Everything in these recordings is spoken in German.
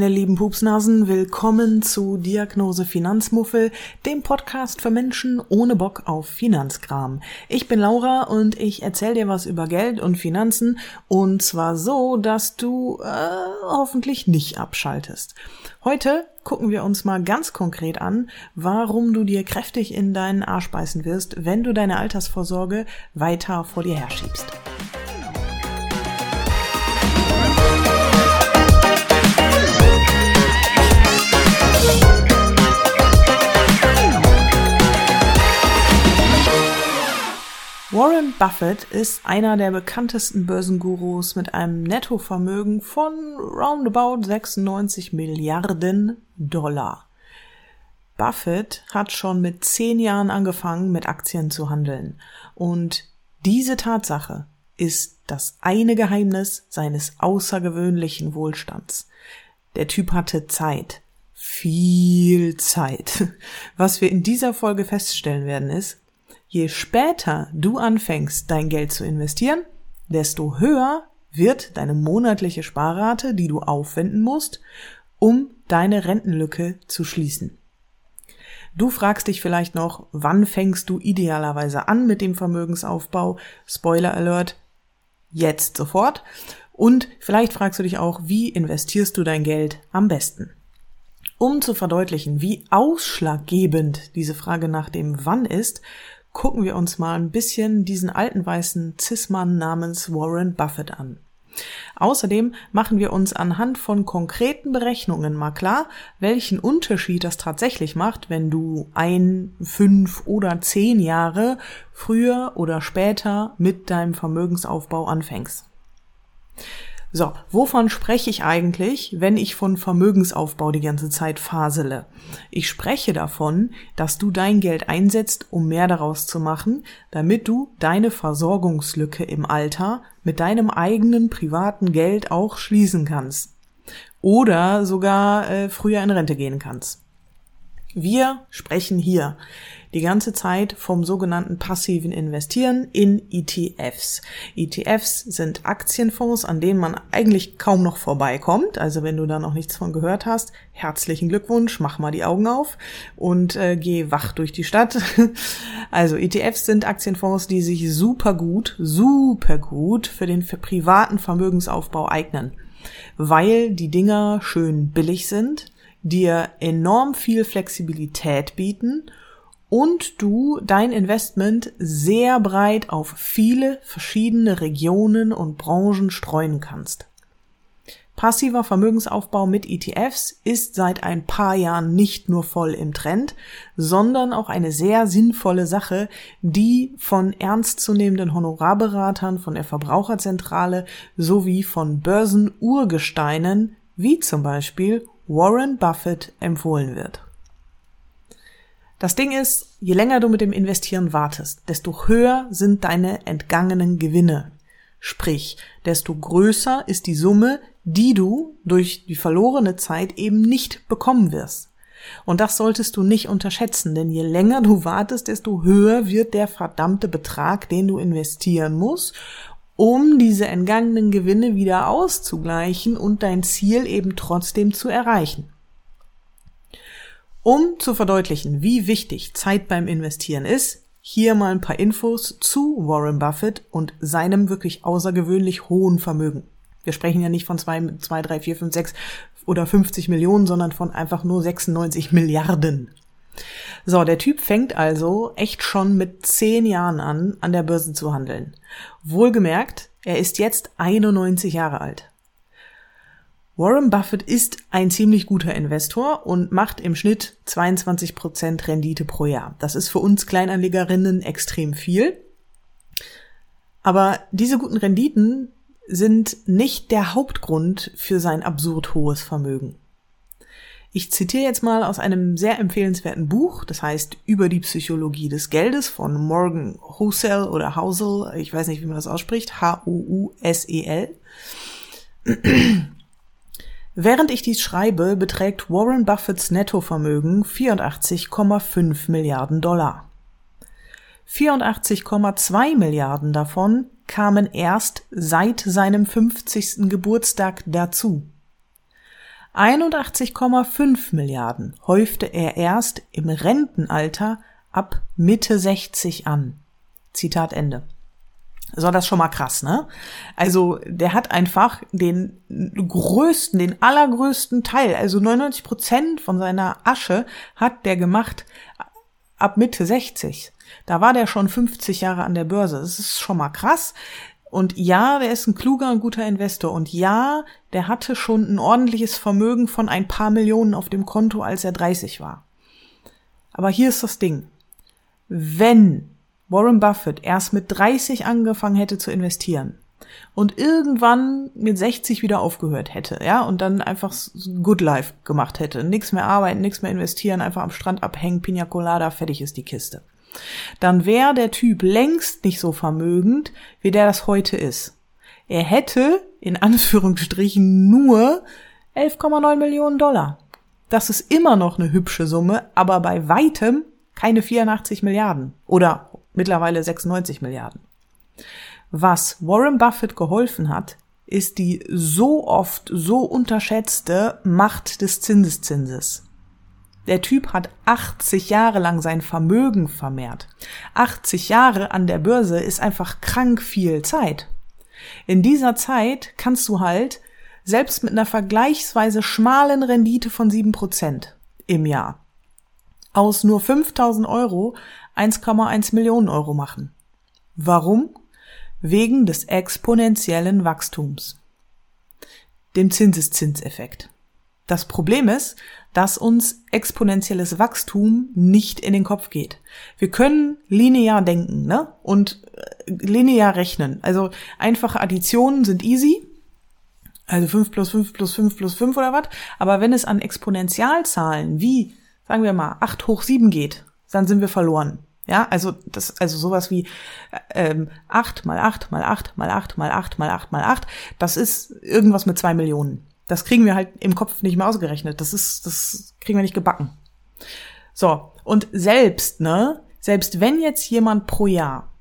meine lieben Pupsnasen, willkommen zu Diagnose Finanzmuffel, dem Podcast für Menschen ohne Bock auf Finanzkram. Ich bin Laura und ich erzähle dir was über Geld und Finanzen und zwar so, dass du äh, hoffentlich nicht abschaltest. Heute gucken wir uns mal ganz konkret an, warum du dir kräftig in deinen Arsch beißen wirst, wenn du deine Altersvorsorge weiter vor dir herschiebst. Buffett ist einer der bekanntesten Börsengurus mit einem Nettovermögen von roundabout 96 Milliarden Dollar. Buffett hat schon mit zehn Jahren angefangen, mit Aktien zu handeln. Und diese Tatsache ist das eine Geheimnis seines außergewöhnlichen Wohlstands. Der Typ hatte Zeit. Viel Zeit. Was wir in dieser Folge feststellen werden ist, Je später du anfängst, dein Geld zu investieren, desto höher wird deine monatliche Sparrate, die du aufwenden musst, um deine Rentenlücke zu schließen. Du fragst dich vielleicht noch, wann fängst du idealerweise an mit dem Vermögensaufbau? Spoiler Alert, jetzt sofort. Und vielleicht fragst du dich auch, wie investierst du dein Geld am besten? Um zu verdeutlichen, wie ausschlaggebend diese Frage nach dem Wann ist, gucken wir uns mal ein bisschen diesen alten weißen Cis-Mann namens Warren Buffett an. Außerdem machen wir uns anhand von konkreten Berechnungen mal klar, welchen Unterschied das tatsächlich macht, wenn du ein, fünf oder zehn Jahre früher oder später mit deinem Vermögensaufbau anfängst. So, wovon spreche ich eigentlich, wenn ich von Vermögensaufbau die ganze Zeit fasele? Ich spreche davon, dass du dein Geld einsetzt, um mehr daraus zu machen, damit du deine Versorgungslücke im Alter mit deinem eigenen privaten Geld auch schließen kannst. Oder sogar äh, früher in Rente gehen kannst. Wir sprechen hier die ganze Zeit vom sogenannten passiven Investieren in ETFs. ETFs sind Aktienfonds, an denen man eigentlich kaum noch vorbeikommt. Also wenn du da noch nichts von gehört hast, herzlichen Glückwunsch, mach mal die Augen auf und äh, geh wach durch die Stadt. Also ETFs sind Aktienfonds, die sich super gut, super gut für den für privaten Vermögensaufbau eignen, weil die Dinger schön billig sind, dir enorm viel Flexibilität bieten und du dein Investment sehr breit auf viele verschiedene Regionen und Branchen streuen kannst. Passiver Vermögensaufbau mit ETFs ist seit ein paar Jahren nicht nur voll im Trend, sondern auch eine sehr sinnvolle Sache, die von ernstzunehmenden Honorarberatern, von der Verbraucherzentrale sowie von Börsenurgesteinen wie zum Beispiel Warren Buffett empfohlen wird. Das Ding ist, je länger du mit dem Investieren wartest, desto höher sind deine entgangenen Gewinne. Sprich, desto größer ist die Summe, die du durch die verlorene Zeit eben nicht bekommen wirst. Und das solltest du nicht unterschätzen, denn je länger du wartest, desto höher wird der verdammte Betrag, den du investieren musst, um diese entgangenen Gewinne wieder auszugleichen und dein Ziel eben trotzdem zu erreichen. Um zu verdeutlichen, wie wichtig Zeit beim Investieren ist, hier mal ein paar Infos zu Warren Buffett und seinem wirklich außergewöhnlich hohen Vermögen. Wir sprechen ja nicht von zwei, zwei, drei, vier, fünf, sechs oder 50 Millionen, sondern von einfach nur 96 Milliarden. So, der Typ fängt also echt schon mit zehn Jahren an, an der Börse zu handeln. Wohlgemerkt, er ist jetzt 91 Jahre alt. Warren Buffett ist ein ziemlich guter Investor und macht im Schnitt 22% Rendite pro Jahr. Das ist für uns Kleinanlegerinnen extrem viel. Aber diese guten Renditen sind nicht der Hauptgrund für sein absurd hohes Vermögen. Ich zitiere jetzt mal aus einem sehr empfehlenswerten Buch, das heißt Über die Psychologie des Geldes von Morgan Housel oder Housel, ich weiß nicht, wie man das ausspricht, H-O-U-S-E-L. Während ich dies schreibe, beträgt Warren Buffetts Nettovermögen 84,5 Milliarden Dollar. 84,2 Milliarden davon kamen erst seit seinem 50. Geburtstag dazu. 81,5 Milliarden häufte er erst im Rentenalter ab Mitte 60 an. Zitat Ende. So, das ist schon mal krass, ne? Also, der hat einfach den größten, den allergrößten Teil, also 99 Prozent von seiner Asche hat der gemacht ab Mitte 60. Da war der schon 50 Jahre an der Börse. Das ist schon mal krass. Und ja, der ist ein kluger und guter Investor. Und ja, der hatte schon ein ordentliches Vermögen von ein paar Millionen auf dem Konto, als er 30 war. Aber hier ist das Ding. Wenn Warren Buffett erst mit 30 angefangen hätte zu investieren und irgendwann mit 60 wieder aufgehört hätte, ja, und dann einfach Good Life gemacht hätte, nichts mehr arbeiten, nichts mehr investieren, einfach am Strand abhängen, Pina Colada, fertig ist die Kiste. Dann wäre der Typ längst nicht so vermögend, wie der das heute ist. Er hätte, in Anführungsstrichen, nur 11,9 Millionen Dollar. Das ist immer noch eine hübsche Summe, aber bei weitem keine 84 Milliarden oder mittlerweile 96 Milliarden. Was Warren Buffett geholfen hat, ist die so oft so unterschätzte Macht des Zinseszinses. Der Typ hat 80 Jahre lang sein Vermögen vermehrt. 80 Jahre an der Börse ist einfach krank viel Zeit. In dieser Zeit kannst du halt selbst mit einer vergleichsweise schmalen Rendite von 7% im Jahr aus nur 5000 Euro 1,1 Millionen Euro machen. Warum? Wegen des exponentiellen Wachstums. Dem Zinseszinseffekt. Das Problem ist, dass uns exponentielles Wachstum nicht in den Kopf geht. Wir können linear denken, ne? Und äh, linear rechnen. Also einfache Additionen sind easy. Also 5 plus 5 plus 5 plus 5 oder was. Aber wenn es an Exponentialzahlen wie sagen wir mal, 8 hoch 7 geht, dann sind wir verloren. Ja, also das, also sowas wie ähm, 8 mal 8 mal 8 mal 8 mal 8 mal 8 mal 8, das ist irgendwas mit zwei Millionen. Das kriegen wir halt im Kopf nicht mehr ausgerechnet. Das ist, das kriegen wir nicht gebacken. So, und selbst, ne, selbst wenn jetzt jemand pro Jahr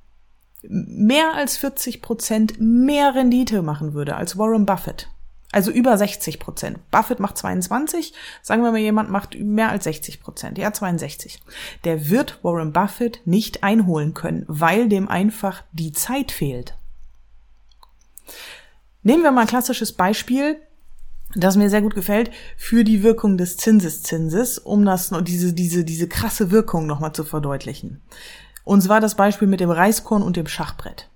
mehr als 40 Prozent mehr Rendite machen würde als Warren Buffett, also über 60 Prozent. Buffett macht 22. Sagen wir mal, jemand macht mehr als 60 Prozent. Ja, 62. Der wird Warren Buffett nicht einholen können, weil dem einfach die Zeit fehlt. Nehmen wir mal ein klassisches Beispiel, das mir sehr gut gefällt, für die Wirkung des Zinseszinses, um das, diese, diese, diese krasse Wirkung nochmal zu verdeutlichen. Und zwar das Beispiel mit dem Reiskorn und dem Schachbrett.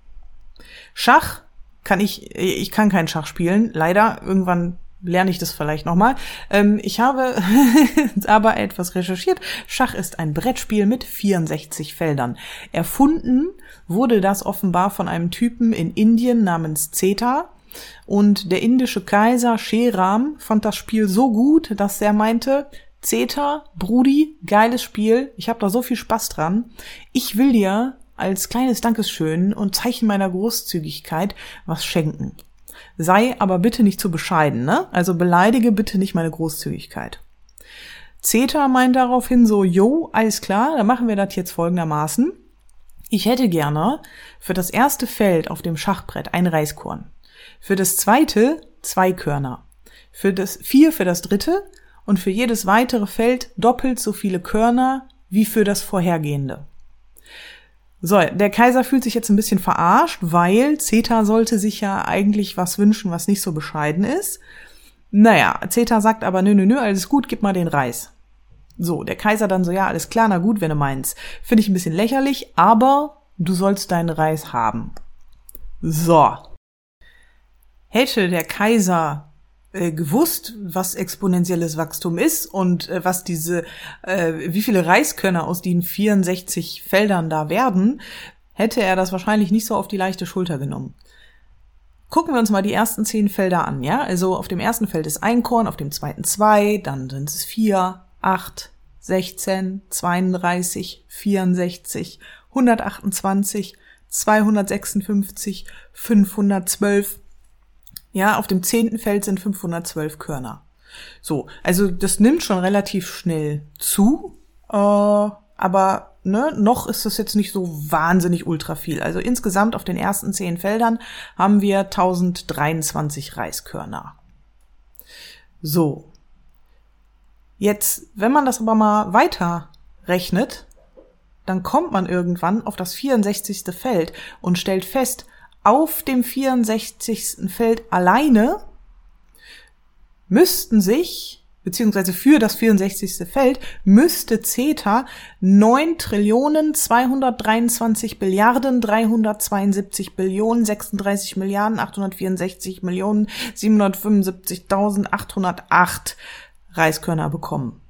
Schach kann ich, ich kann keinen Schach spielen, leider. Irgendwann lerne ich das vielleicht nochmal. Ähm, ich habe aber etwas recherchiert. Schach ist ein Brettspiel mit 64 Feldern. Erfunden wurde das offenbar von einem Typen in Indien namens Zeta. Und der indische Kaiser Sheram fand das Spiel so gut, dass er meinte, Zeta, Brudi, geiles Spiel, ich habe da so viel Spaß dran. Ich will dir als kleines Dankeschön und Zeichen meiner Großzügigkeit was schenken. Sei aber bitte nicht zu bescheiden, ne? Also beleidige bitte nicht meine Großzügigkeit. Zeta meint daraufhin so, jo, alles klar, dann machen wir das jetzt folgendermaßen. Ich hätte gerne für das erste Feld auf dem Schachbrett ein Reiskorn. Für das zweite zwei Körner. Für das vier für das dritte und für jedes weitere Feld doppelt so viele Körner wie für das vorhergehende. So, der Kaiser fühlt sich jetzt ein bisschen verarscht, weil Zeta sollte sich ja eigentlich was wünschen, was nicht so bescheiden ist. Naja, Zeta sagt aber, nö, nö, nö, alles gut, gib mal den Reis. So, der Kaiser dann so, ja, alles klar, na gut, wenn du meinst. Finde ich ein bisschen lächerlich, aber du sollst deinen Reis haben. So. Hätte der Kaiser äh, gewusst, was exponentielles Wachstum ist und äh, was diese, äh, wie viele Reiskörner aus den 64 Feldern da werden, hätte er das wahrscheinlich nicht so auf die leichte Schulter genommen. Gucken wir uns mal die ersten zehn Felder an, ja? Also auf dem ersten Feld ist ein Korn, auf dem zweiten zwei, dann sind es vier, acht, 16, 32, 64, 128, 256, 512, ja, auf dem zehnten Feld sind 512 Körner. So, also das nimmt schon relativ schnell zu, äh, aber ne, noch ist das jetzt nicht so wahnsinnig ultra viel. Also insgesamt auf den ersten zehn Feldern haben wir 1023 Reiskörner. So, Jetzt, wenn man das aber mal weiter rechnet, dann kommt man irgendwann auf das 64. Feld und stellt fest, auf dem 64. Feld alleine müssten sich beziehungsweise für das 64. Feld müsste CETA 9 Trillionen 223 Billiarden 372 Billionen 36 Milliarden 864 Millionen 775.808 Reiskörner bekommen.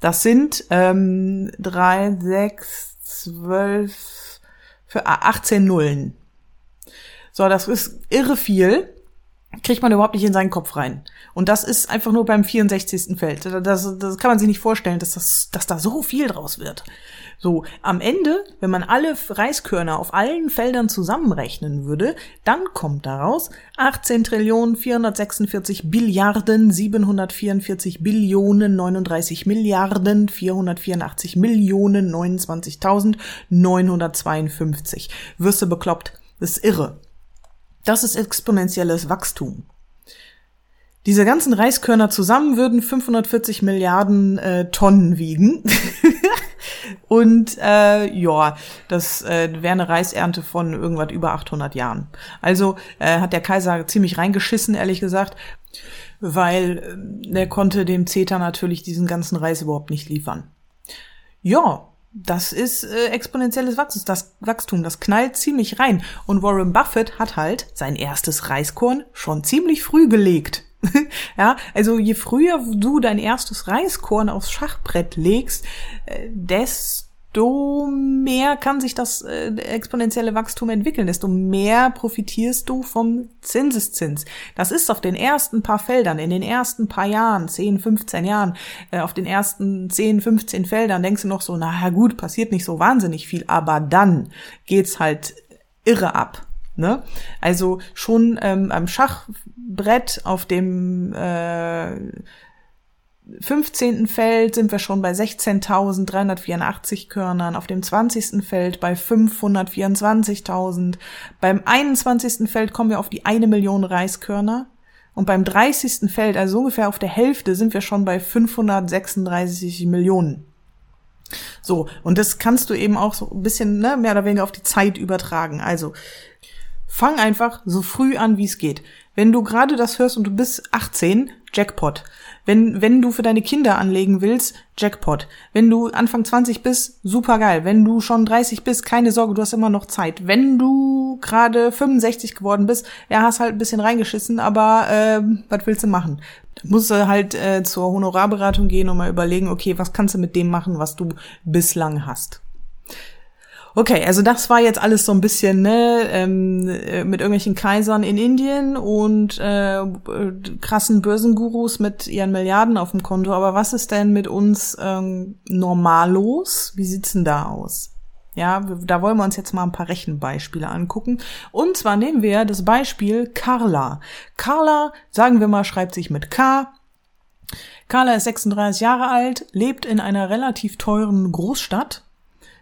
Das sind ähm, 3, 6, 12, für 18 Nullen. So, das ist irre viel kriegt man überhaupt nicht in seinen Kopf rein. Und das ist einfach nur beim 64. Feld. Das, das kann man sich nicht vorstellen, dass, das, dass da so viel draus wird. So, am Ende, wenn man alle Reiskörner auf allen Feldern zusammenrechnen würde, dann kommt daraus 18 Trillionen 446 Billiarden 744 Billionen 39 Milliarden 484 Millionen 29.952. Wirst du bekloppt. Das ist irre. Das ist exponentielles Wachstum. Diese ganzen Reiskörner zusammen würden 540 Milliarden äh, Tonnen wiegen. Und äh, ja, das äh, wäre eine Reisernte von irgendwas über 800 Jahren. Also äh, hat der Kaiser ziemlich reingeschissen, ehrlich gesagt, weil äh, der konnte dem CETA natürlich diesen ganzen Reis überhaupt nicht liefern. Ja, das ist äh, exponentielles Wachstum, das Wachstum, das knallt ziemlich rein. Und Warren Buffett hat halt sein erstes Reiskorn schon ziemlich früh gelegt. ja, also je früher du dein erstes Reiskorn aufs Schachbrett legst, äh, desto desto mehr kann sich das äh, exponentielle Wachstum entwickeln, desto mehr profitierst du vom Zinseszins. Das ist auf den ersten paar Feldern, in den ersten paar Jahren, 10, 15 Jahren, äh, auf den ersten 10, 15 Feldern denkst du noch so, na gut, passiert nicht so wahnsinnig viel, aber dann geht's halt irre ab. Ne? Also schon ähm, am Schachbrett auf dem äh, 15. Feld sind wir schon bei 16.384 Körnern, auf dem 20. Feld bei 524.000, beim 21. Feld kommen wir auf die eine Million Reiskörner und beim 30. Feld, also ungefähr auf der Hälfte, sind wir schon bei 536 Millionen. So, und das kannst du eben auch so ein bisschen ne, mehr oder weniger auf die Zeit übertragen. Also fang einfach so früh an, wie es geht. Wenn du gerade das hörst und du bist 18, Jackpot. Wenn, wenn du für deine Kinder anlegen willst, Jackpot. Wenn du Anfang 20 bist, super geil. Wenn du schon 30 bist, keine Sorge, du hast immer noch Zeit. Wenn du gerade 65 geworden bist, ja, hast halt ein bisschen reingeschissen, aber äh, was willst du machen? Du musst halt äh, zur Honorarberatung gehen und mal überlegen, okay, was kannst du mit dem machen, was du bislang hast. Okay, also das war jetzt alles so ein bisschen ne, ähm, äh, mit irgendwelchen Kaisern in Indien und äh, krassen Börsengurus mit ihren Milliarden auf dem Konto. Aber was ist denn mit uns ähm, normallos? Wie sieht's denn da aus? Ja, da wollen wir uns jetzt mal ein paar Rechenbeispiele angucken. Und zwar nehmen wir das Beispiel Carla. Carla, sagen wir mal, schreibt sich mit K. Carla ist 36 Jahre alt, lebt in einer relativ teuren Großstadt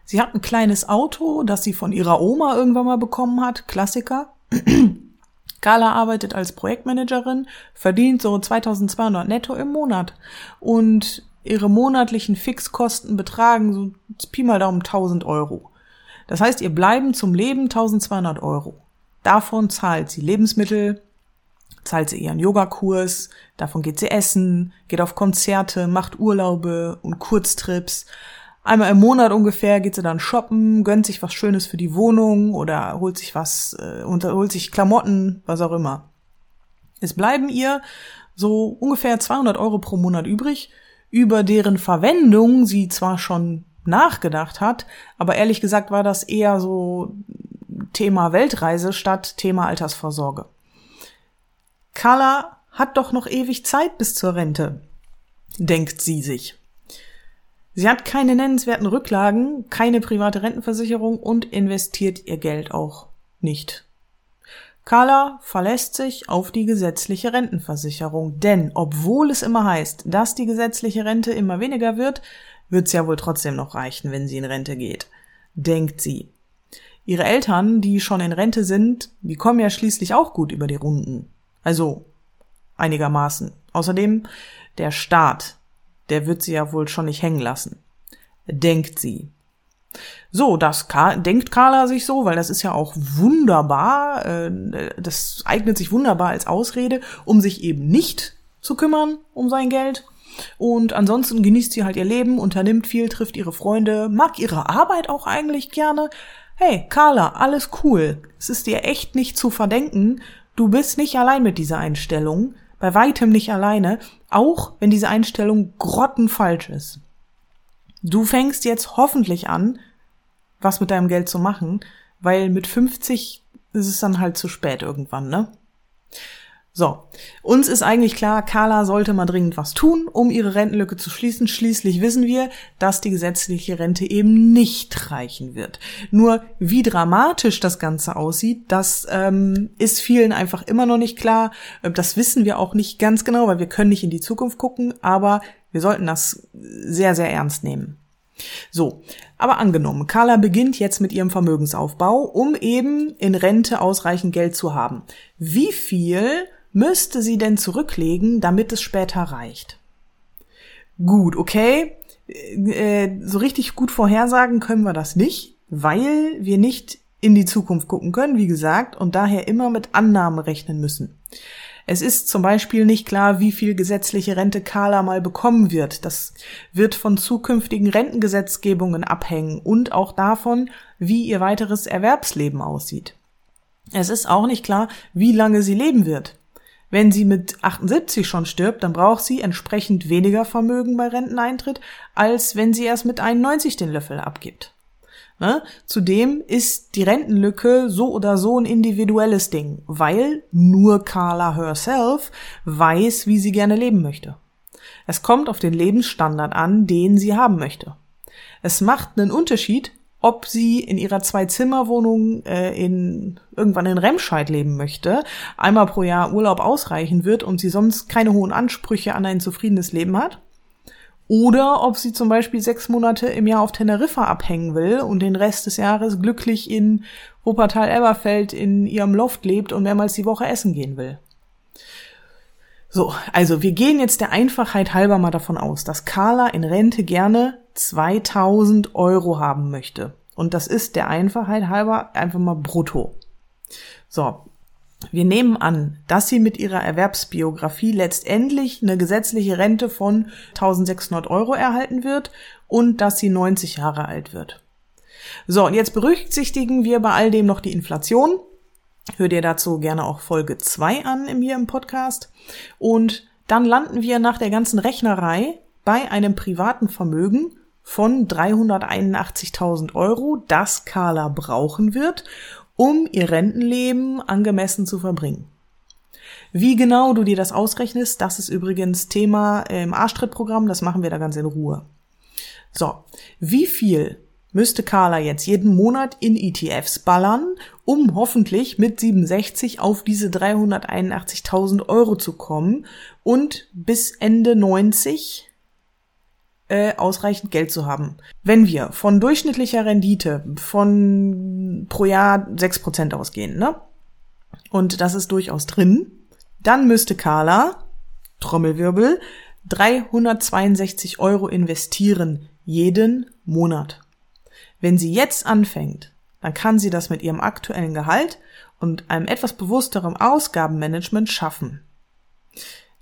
Sie hat ein kleines Auto, das sie von ihrer Oma irgendwann mal bekommen hat. Klassiker. Carla arbeitet als Projektmanagerin, verdient so 2200 netto im Monat. Und ihre monatlichen Fixkosten betragen so Pi mal Daumen 1000 Euro. Das heißt, ihr bleiben zum Leben 1200 Euro. Davon zahlt sie Lebensmittel, zahlt sie ihren Yogakurs, davon geht sie essen, geht auf Konzerte, macht Urlaube und Kurztrips Einmal im Monat ungefähr geht sie dann shoppen, gönnt sich was Schönes für die Wohnung oder holt sich was, äh, holt sich Klamotten, was auch immer. Es bleiben ihr so ungefähr 200 Euro pro Monat übrig, über deren Verwendung sie zwar schon nachgedacht hat, aber ehrlich gesagt war das eher so Thema Weltreise statt Thema Altersvorsorge. Carla hat doch noch ewig Zeit bis zur Rente, denkt sie sich. Sie hat keine nennenswerten Rücklagen, keine private Rentenversicherung und investiert ihr Geld auch nicht. Carla verlässt sich auf die gesetzliche Rentenversicherung, denn obwohl es immer heißt, dass die gesetzliche Rente immer weniger wird, wird es ja wohl trotzdem noch reichen, wenn sie in Rente geht, denkt sie. Ihre Eltern, die schon in Rente sind, die kommen ja schließlich auch gut über die Runden. Also einigermaßen. Außerdem der Staat Der wird sie ja wohl schon nicht hängen lassen. Denkt sie. So, das denkt Carla sich so, weil das ist ja auch wunderbar, äh, das eignet sich wunderbar als Ausrede, um sich eben nicht zu kümmern um sein Geld. Und ansonsten genießt sie halt ihr Leben, unternimmt viel, trifft ihre Freunde, mag ihre Arbeit auch eigentlich gerne. Hey, Carla, alles cool. Es ist dir echt nicht zu verdenken. Du bist nicht allein mit dieser Einstellung. Bei weitem nicht alleine. Auch wenn diese Einstellung grottenfalsch ist. Du fängst jetzt hoffentlich an, was mit deinem Geld zu machen, weil mit 50 ist es dann halt zu spät irgendwann, ne? So, uns ist eigentlich klar, Carla sollte mal dringend was tun, um ihre Rentenlücke zu schließen. Schließlich wissen wir, dass die gesetzliche Rente eben nicht reichen wird. Nur wie dramatisch das Ganze aussieht, das ähm, ist vielen einfach immer noch nicht klar. Das wissen wir auch nicht ganz genau, weil wir können nicht in die Zukunft gucken, aber wir sollten das sehr, sehr ernst nehmen. So, aber angenommen, Carla beginnt jetzt mit ihrem Vermögensaufbau, um eben in Rente ausreichend Geld zu haben. Wie viel müsste sie denn zurücklegen, damit es später reicht? Gut, okay. Äh, so richtig gut vorhersagen können wir das nicht, weil wir nicht in die Zukunft gucken können, wie gesagt, und daher immer mit Annahmen rechnen müssen. Es ist zum Beispiel nicht klar, wie viel gesetzliche Rente Carla mal bekommen wird. Das wird von zukünftigen Rentengesetzgebungen abhängen und auch davon, wie ihr weiteres Erwerbsleben aussieht. Es ist auch nicht klar, wie lange sie leben wird. Wenn sie mit 78 schon stirbt, dann braucht sie entsprechend weniger Vermögen bei Renteneintritt, als wenn sie erst mit 91 den Löffel abgibt. Ne? Zudem ist die Rentenlücke so oder so ein individuelles Ding, weil nur Carla herself weiß, wie sie gerne leben möchte. Es kommt auf den Lebensstandard an, den sie haben möchte. Es macht einen Unterschied, ob sie in ihrer Zwei-Zimmer-Wohnung äh, in irgendwann in Remscheid leben möchte, einmal pro Jahr Urlaub ausreichen wird und sie sonst keine hohen Ansprüche an ein zufriedenes Leben hat, oder ob sie zum Beispiel sechs Monate im Jahr auf Teneriffa abhängen will und den Rest des Jahres glücklich in Wuppertal-Elberfeld in ihrem Loft lebt und mehrmals die Woche essen gehen will. So, also wir gehen jetzt der Einfachheit halber mal davon aus, dass Carla in Rente gerne 2000 Euro haben möchte. Und das ist der Einfachheit halber einfach mal brutto. So, wir nehmen an, dass sie mit ihrer Erwerbsbiografie letztendlich eine gesetzliche Rente von 1600 Euro erhalten wird und dass sie 90 Jahre alt wird. So, und jetzt berücksichtigen wir bei all dem noch die Inflation. Hört ihr dazu gerne auch Folge 2 an im hier im Podcast. Und dann landen wir nach der ganzen Rechnerei bei einem privaten Vermögen von 381.000 Euro, das Carla brauchen wird, um ihr Rentenleben angemessen zu verbringen. Wie genau du dir das ausrechnest, das ist übrigens Thema im Arschtrittprogramm, das machen wir da ganz in Ruhe. So, wie viel müsste Carla jetzt jeden Monat in ETFs ballern, um hoffentlich mit 67 auf diese 381.000 Euro zu kommen und bis Ende 90 äh, ausreichend Geld zu haben. Wenn wir von durchschnittlicher Rendite von pro Jahr sechs Prozent ausgehen, ne? Und das ist durchaus drin, dann müsste Carla, Trommelwirbel, 362 Euro investieren jeden Monat. Wenn sie jetzt anfängt, dann kann sie das mit ihrem aktuellen Gehalt und einem etwas bewussterem Ausgabenmanagement schaffen.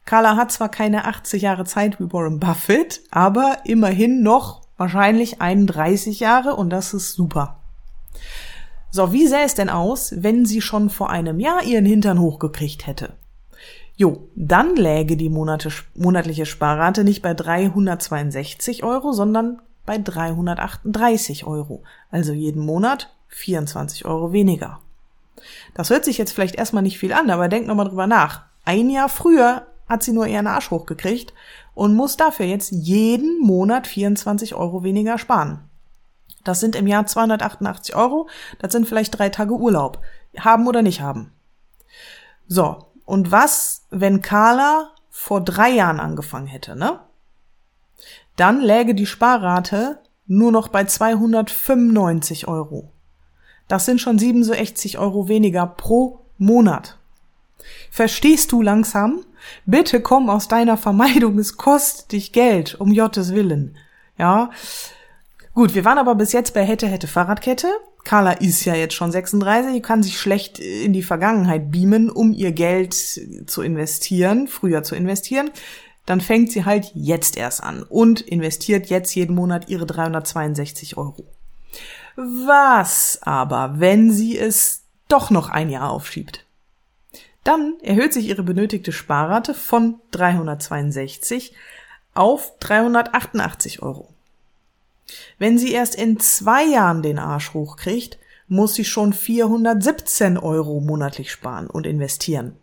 Carla hat zwar keine 80 Jahre Zeit wie Warren Buffett, aber immerhin noch wahrscheinlich 31 Jahre und das ist super. So, wie sähe es denn aus, wenn sie schon vor einem Jahr ihren Hintern hochgekriegt hätte? Jo, dann läge die monatliche Sparrate nicht bei 362 Euro, sondern bei 338 Euro. Also jeden Monat 24 Euro weniger. Das hört sich jetzt vielleicht erstmal nicht viel an, aber denkt nochmal drüber nach. Ein Jahr früher hat sie nur ihren Arsch hochgekriegt und muss dafür jetzt jeden Monat 24 Euro weniger sparen. Das sind im Jahr 288 Euro, das sind vielleicht drei Tage Urlaub. Haben oder nicht haben. So, und was, wenn Carla vor drei Jahren angefangen hätte, ne? Dann läge die Sparrate nur noch bei 295 Euro. Das sind schon 67 Euro weniger pro Monat. Verstehst du langsam, Bitte komm aus deiner Vermeidung, es kostet dich Geld, um Jottes Willen. Ja. Gut, wir waren aber bis jetzt bei hätte, hätte Fahrradkette. Carla ist ja jetzt schon 36, kann sich schlecht in die Vergangenheit beamen, um ihr Geld zu investieren, früher zu investieren. Dann fängt sie halt jetzt erst an und investiert jetzt jeden Monat ihre 362 Euro. Was aber, wenn sie es doch noch ein Jahr aufschiebt? Dann erhöht sich ihre benötigte Sparrate von 362 auf 388 Euro. Wenn sie erst in zwei Jahren den Arsch hochkriegt, muss sie schon 417 Euro monatlich sparen und investieren.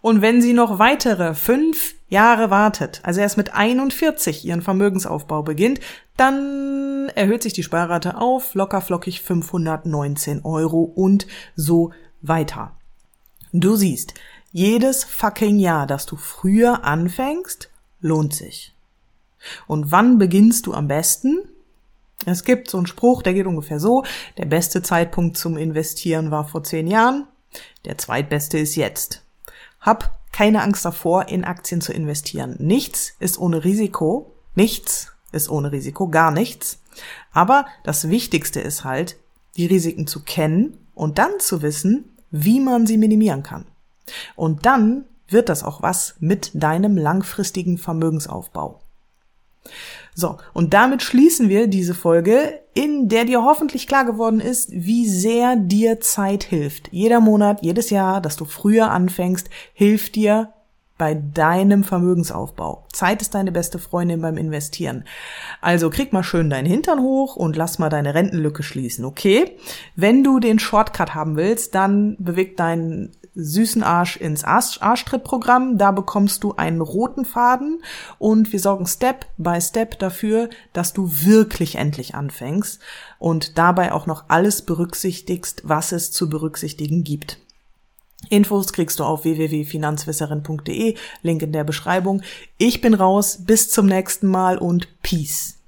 Und wenn sie noch weitere fünf Jahre wartet, also erst mit 41 ihren Vermögensaufbau beginnt, dann erhöht sich die Sparrate auf locker flockig 519 Euro und so weiter. Du siehst, jedes fucking Jahr, dass du früher anfängst, lohnt sich. Und wann beginnst du am besten? Es gibt so einen Spruch, der geht ungefähr so. Der beste Zeitpunkt zum Investieren war vor zehn Jahren. Der zweitbeste ist jetzt. Hab keine Angst davor, in Aktien zu investieren. Nichts ist ohne Risiko. Nichts ist ohne Risiko. Gar nichts. Aber das Wichtigste ist halt, die Risiken zu kennen und dann zu wissen, wie man sie minimieren kann. Und dann wird das auch was mit deinem langfristigen Vermögensaufbau. So, und damit schließen wir diese Folge, in der dir hoffentlich klar geworden ist, wie sehr dir Zeit hilft. Jeder Monat, jedes Jahr, dass du früher anfängst, hilft dir bei deinem Vermögensaufbau. Zeit ist deine beste Freundin beim Investieren. Also krieg mal schön deinen Hintern hoch und lass mal deine Rentenlücke schließen, okay? Wenn du den Shortcut haben willst, dann beweg deinen süßen Arsch ins Arsch Arschtrittprogramm. Da bekommst du einen roten Faden und wir sorgen Step by Step dafür, dass du wirklich endlich anfängst und dabei auch noch alles berücksichtigst, was es zu berücksichtigen gibt. Infos kriegst du auf www.finanzwisserin.de, Link in der Beschreibung. Ich bin raus, bis zum nächsten Mal und Peace.